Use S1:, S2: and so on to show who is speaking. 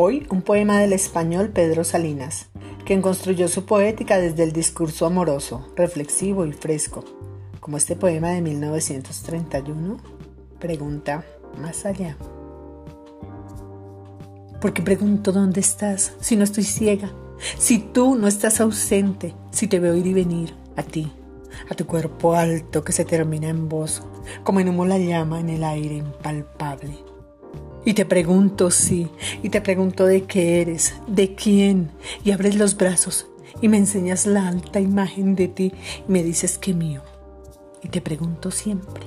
S1: Hoy un poema del español Pedro Salinas, quien construyó su poética desde el discurso amoroso, reflexivo y fresco, como este poema de 1931, pregunta más allá. Porque pregunto dónde estás si no estoy ciega, si tú no estás ausente, si te veo ir y venir a ti, a tu cuerpo alto que se termina en voz, como en humo la llama en el aire impalpable y te pregunto sí, y te pregunto de qué eres, de quién, y abres los brazos y me enseñas la alta imagen de ti y me dices que mío. Y te pregunto siempre,